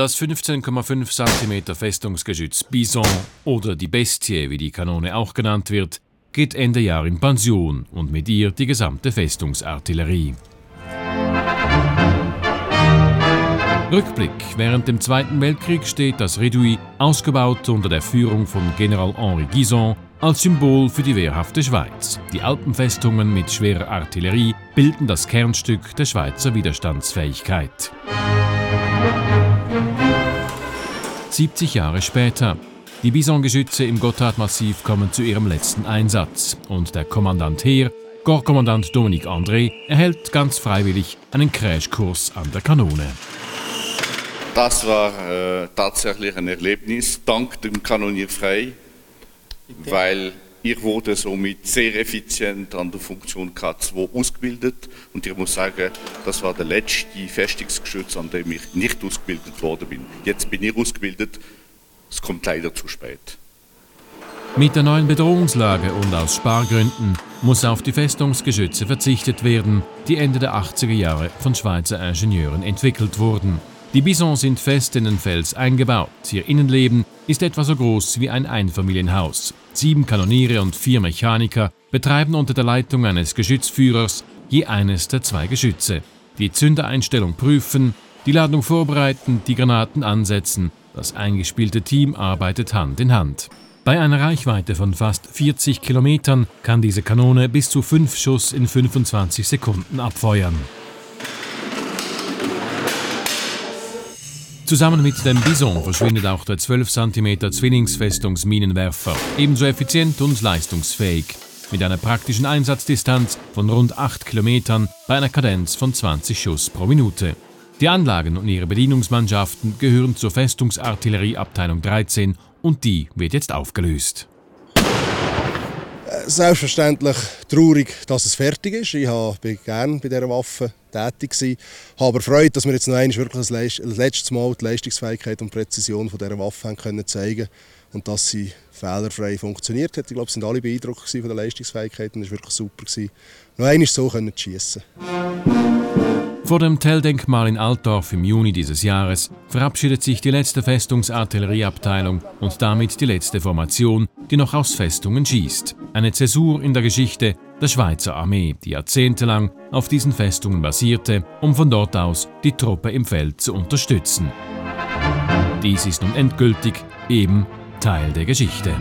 Das 15,5 cm Festungsgeschütz Bison oder die Bestie, wie die Kanone auch genannt wird, geht Ende Jahr in Pension und mit ihr die gesamte Festungsartillerie. Rückblick. Während dem Zweiten Weltkrieg steht das Redouis, ausgebaut unter der Führung von General Henri Guison, als Symbol für die wehrhafte Schweiz. Die Alpenfestungen mit schwerer Artillerie bilden das Kernstück der Schweizer Widerstandsfähigkeit. 70 Jahre später. Die Bisongeschütze im Gotthardmassiv kommen zu ihrem letzten Einsatz und der Kommandant Heer, Korpskommandant Dominique André, erhält ganz freiwillig einen Crashkurs an der Kanone. Das war äh, tatsächlich ein Erlebnis, dank dem Kanonier frei, weil ich wurde somit sehr effizient an der Funktion K2 ausgebildet und ich muss sagen, das war der letzte Festungsgeschütz, an dem ich nicht ausgebildet worden bin. Jetzt bin ich ausgebildet, es kommt leider zu spät. Mit der neuen Bedrohungslage und aus Spargründen muss auf die Festungsgeschütze verzichtet werden, die Ende der 80er Jahre von Schweizer Ingenieuren entwickelt wurden. Die Bisons sind fest in den Fels eingebaut. Ihr Innenleben ist etwa so groß wie ein Einfamilienhaus. Sieben Kanoniere und vier Mechaniker betreiben unter der Leitung eines Geschützführers je eines der zwei Geschütze. Die Zündereinstellung prüfen, die Ladung vorbereiten, die Granaten ansetzen. Das eingespielte Team arbeitet Hand in Hand. Bei einer Reichweite von fast 40 Kilometern kann diese Kanone bis zu fünf Schuss in 25 Sekunden abfeuern. Zusammen mit dem Bison verschwindet auch der 12 cm Zwillingsfestungsminenwerfer, ebenso effizient und leistungsfähig, mit einer praktischen Einsatzdistanz von rund 8 Kilometern bei einer Kadenz von 20 Schuss pro Minute. Die Anlagen und ihre Bedienungsmannschaften gehören zur Festungsartillerieabteilung 13 und die wird jetzt aufgelöst. Selbstverständlich traurig, dass es fertig ist. Ich bin gerne bei dieser Waffe tätig. Ich habe aber Freude, dass wir jetzt noch wirklich das letzte Mal die Leistungsfähigkeit und Präzision von dieser Waffe haben können zeigen und dass sie fehlerfrei funktioniert hat. Ich glaube, es sind alle beeindruckt von der Leistungsfähigkeit und es war wirklich super noch einmal so zu schiessen. Vor dem Tell-Denkmal in Altdorf im Juni dieses Jahres verabschiedet sich die letzte Festungsartillerieabteilung und damit die letzte Formation, die noch aus Festungen schießt. Eine Zäsur in der Geschichte der Schweizer Armee, die jahrzehntelang auf diesen Festungen basierte, um von dort aus die Truppe im Feld zu unterstützen. Dies ist nun endgültig eben Teil der Geschichte.